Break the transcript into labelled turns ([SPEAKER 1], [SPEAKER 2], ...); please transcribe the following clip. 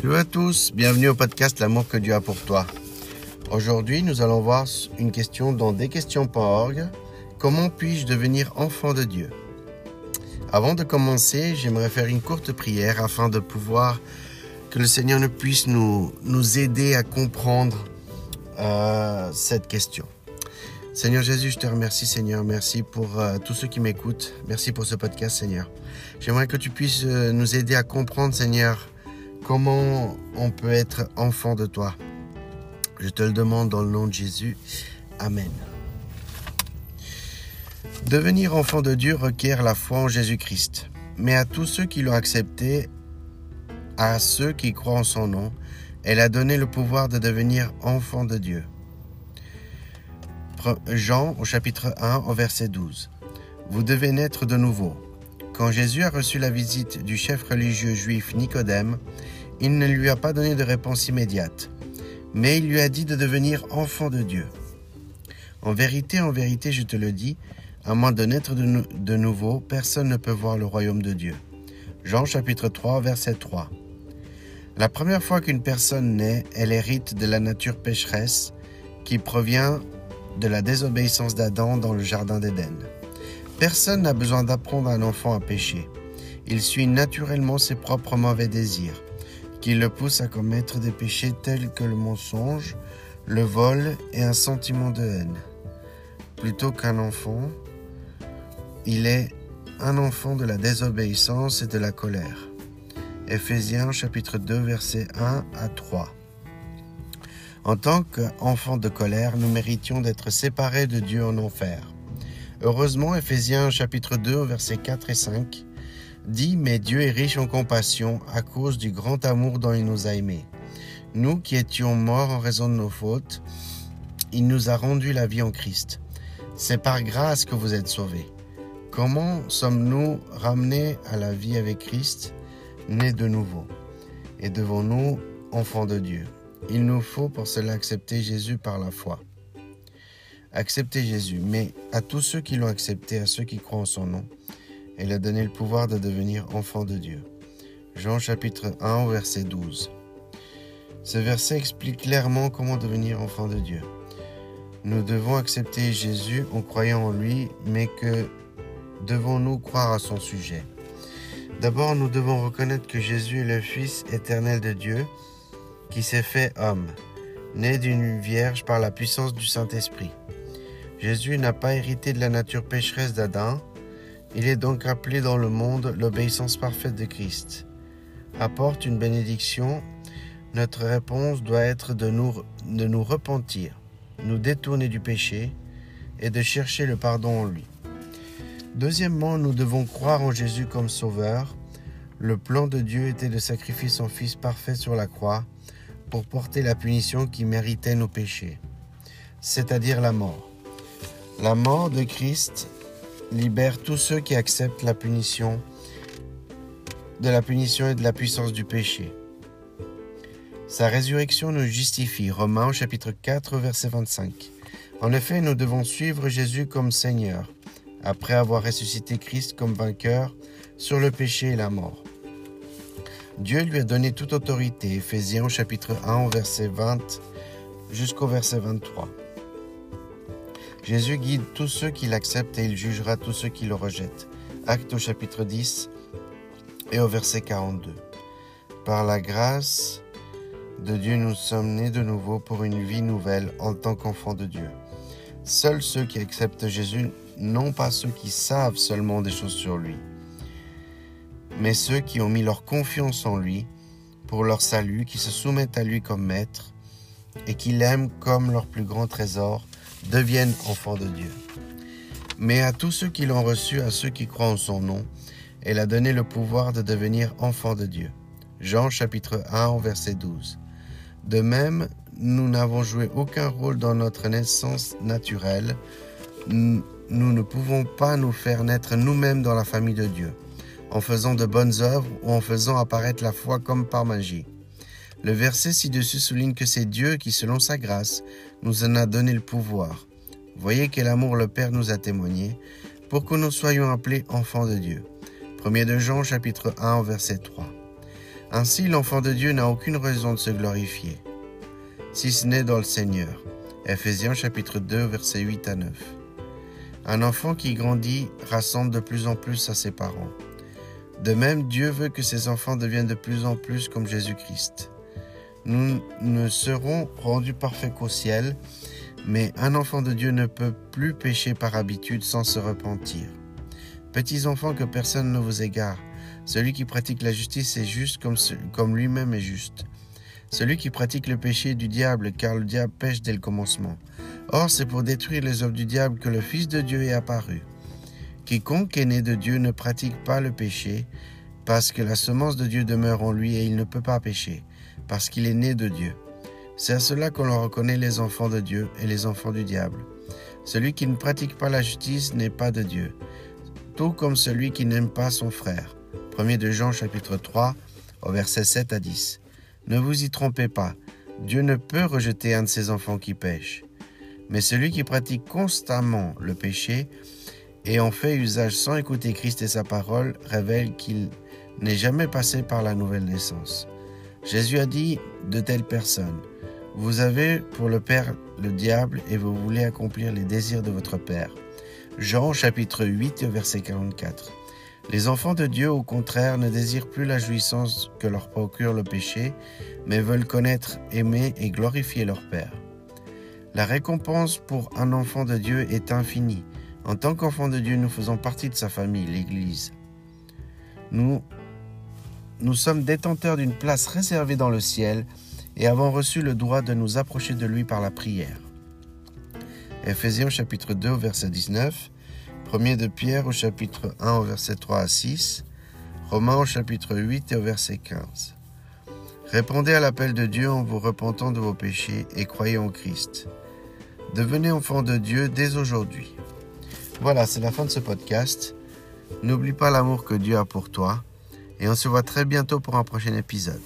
[SPEAKER 1] Hello à tous, bienvenue au podcast L'amour que Dieu a pour toi. Aujourd'hui, nous allons voir une question dans desquestions.org. Comment puis-je devenir enfant de Dieu? Avant de commencer, j'aimerais faire une courte prière afin de pouvoir que le Seigneur ne puisse nous, nous aider à comprendre euh, cette question. Seigneur Jésus, je te remercie Seigneur, merci pour euh, tous ceux qui m'écoutent, merci pour ce podcast Seigneur. J'aimerais que tu puisses euh, nous aider à comprendre Seigneur Comment on peut être enfant de toi Je te le demande dans le nom de Jésus. Amen. Devenir enfant de Dieu requiert la foi en Jésus-Christ. Mais à tous ceux qui l'ont accepté, à ceux qui croient en son nom, elle a donné le pouvoir de devenir enfant de Dieu. Jean au chapitre 1 au verset 12. Vous devez naître de nouveau. Quand Jésus a reçu la visite du chef religieux juif Nicodème, il ne lui a pas donné de réponse immédiate, mais il lui a dit de devenir enfant de Dieu. En vérité, en vérité, je te le dis, à moins de naître de, nouveau, personne ne peut voir le royaume de Dieu. Jean chapitre 3, verset 3. La première fois qu'une personne naît, elle hérite de la nature pécheresse qui provient de la désobéissance d'Adam dans le Jardin d'Éden. Personne n'a besoin d'apprendre à un enfant à pécher. Il suit naturellement ses propres mauvais désirs, qui le poussent à commettre des péchés tels que le mensonge, le vol et un sentiment de haine. Plutôt qu'un enfant, il est un enfant de la désobéissance et de la colère. Éphésiens chapitre 2 versets 1 à 3. En tant qu'enfants de colère, nous méritions d'être séparés de Dieu en enfer. Heureusement, Ephésiens chapitre 2, versets 4 et 5 dit Mais Dieu est riche en compassion à cause du grand amour dont il nous a aimés. Nous qui étions morts en raison de nos fautes, il nous a rendu la vie en Christ. C'est par grâce que vous êtes sauvés. Comment sommes-nous ramenés à la vie avec Christ, nés de nouveau? Et devons-nous enfants de Dieu? Il nous faut pour cela accepter Jésus par la foi. Acceptez Jésus, mais à tous ceux qui l'ont accepté, à ceux qui croient en son nom, il a donné le pouvoir de devenir enfant de Dieu. Jean chapitre 1 verset 12. Ce verset explique clairement comment devenir enfant de Dieu. Nous devons accepter Jésus en croyant en lui, mais que devons-nous croire à son sujet? D'abord, nous devons reconnaître que Jésus est le Fils éternel de Dieu qui s'est fait homme, né d'une vierge par la puissance du Saint-Esprit. Jésus n'a pas hérité de la nature pécheresse d'Adam, il est donc appelé dans le monde l'obéissance parfaite de Christ. Apporte une bénédiction, notre réponse doit être de nous, de nous repentir, nous détourner du péché et de chercher le pardon en lui. Deuxièmement, nous devons croire en Jésus comme Sauveur. Le plan de Dieu était de sacrifier son Fils parfait sur la croix pour porter la punition qui méritait nos péchés, c'est-à-dire la mort. La mort de Christ libère tous ceux qui acceptent la punition, de la punition et de la puissance du péché. Sa résurrection nous justifie. Romains chapitre 4 verset 25. En effet, nous devons suivre Jésus comme Seigneur, après avoir ressuscité Christ comme vainqueur sur le péché et la mort. Dieu lui a donné toute autorité. Éphésiens chapitre 1 verset 20 jusqu'au verset 23. Jésus guide tous ceux qui l'acceptent et il jugera tous ceux qui le rejettent. Acte au chapitre 10 et au verset 42. Par la grâce de Dieu, nous sommes nés de nouveau pour une vie nouvelle en tant qu'enfants de Dieu. Seuls ceux qui acceptent Jésus, non pas ceux qui savent seulement des choses sur lui, mais ceux qui ont mis leur confiance en lui pour leur salut, qui se soumettent à lui comme maître et qui l'aiment comme leur plus grand trésor deviennent enfants de Dieu. Mais à tous ceux qui l'ont reçu, à ceux qui croient en son nom, elle a donné le pouvoir de devenir enfants de Dieu. Jean chapitre 1 verset 12. De même, nous n'avons joué aucun rôle dans notre naissance naturelle. Nous ne pouvons pas nous faire naître nous-mêmes dans la famille de Dieu, en faisant de bonnes œuvres ou en faisant apparaître la foi comme par magie. Le verset ci-dessus souligne que c'est Dieu qui, selon sa grâce, nous en a donné le pouvoir. Voyez quel amour le Père nous a témoigné pour que nous soyons appelés enfants de Dieu. 1 de Jean chapitre 1 verset 3. Ainsi, l'enfant de Dieu n'a aucune raison de se glorifier, si ce n'est dans le Seigneur. Ephésiens chapitre 2, versets 8 à 9. Un enfant qui grandit rassemble de plus en plus à ses parents. De même, Dieu veut que ses enfants deviennent de plus en plus comme Jésus-Christ. Nous ne serons rendus parfaits qu'au ciel, mais un enfant de Dieu ne peut plus pécher par habitude sans se repentir. Petits enfants, que personne ne vous égare. Celui qui pratique la justice est juste comme, lui-même est juste. Celui qui pratique le péché est du diable, car le diable pêche dès le commencement. Or, c'est pour détruire les œuvres du diable que le Fils de Dieu est apparu. Quiconque est né de Dieu ne pratique pas le péché, parce que la semence de Dieu demeure en lui et il ne peut pas pécher, parce qu'il est né de Dieu. C'est à cela qu'on reconnaît les enfants de Dieu et les enfants du diable. Celui qui ne pratique pas la justice n'est pas de Dieu, tout comme celui qui n'aime pas son frère. 1 de Jean chapitre 3 au verset 7 à 10. Ne vous y trompez pas, Dieu ne peut rejeter un de ses enfants qui pêche. Mais celui qui pratique constamment le péché et en fait usage sans écouter Christ et sa parole révèle qu'il n'est jamais passé par la nouvelle naissance. Jésus a dit de telles personnes, Vous avez pour le Père le diable et vous voulez accomplir les désirs de votre Père. Jean chapitre 8 verset 44. Les enfants de Dieu, au contraire, ne désirent plus la jouissance que leur procure le péché, mais veulent connaître, aimer et glorifier leur Père. La récompense pour un enfant de Dieu est infinie. En tant qu'enfant de Dieu, nous faisons partie de sa famille, l'Église. Nous, nous sommes détenteurs d'une place réservée dans le ciel et avons reçu le droit de nous approcher de lui par la prière. Ephésiens chapitre 2 verset 19, 1 de Pierre au chapitre 1 au verset 3 à 6, Romains au chapitre 8 et au verset 15. Répondez à l'appel de Dieu en vous repentant de vos péchés et croyez en Christ. Devenez enfant de Dieu dès aujourd'hui. Voilà, c'est la fin de ce podcast. N'oublie pas l'amour que Dieu a pour toi et on se voit très bientôt pour un prochain épisode.